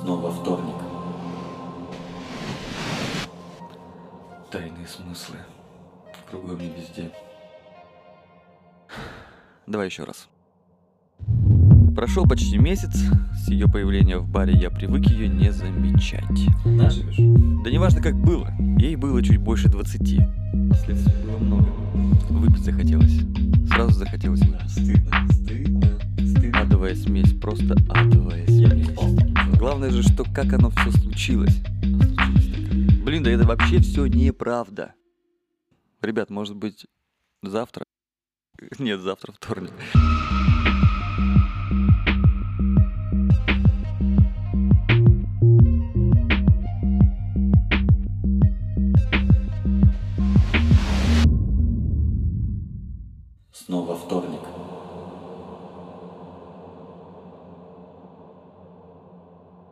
Снова вторник. Тайные смыслы. Кругом и везде. Давай еще раз. Прошел почти месяц, с ее появления в баре я привык ее не замечать. Наживешь? Да неважно как было, ей было чуть больше 20. Следствий было много. Выпить захотелось. Сразу захотелось. Да, стыдно, стыдно, стыдно. Адовая смесь, просто адовая смесь. Я Главное же, что как оно все случилось. Блин, да это вообще все неправда. Ребят, может быть, завтра? Нет, завтра вторник. Снова вторник.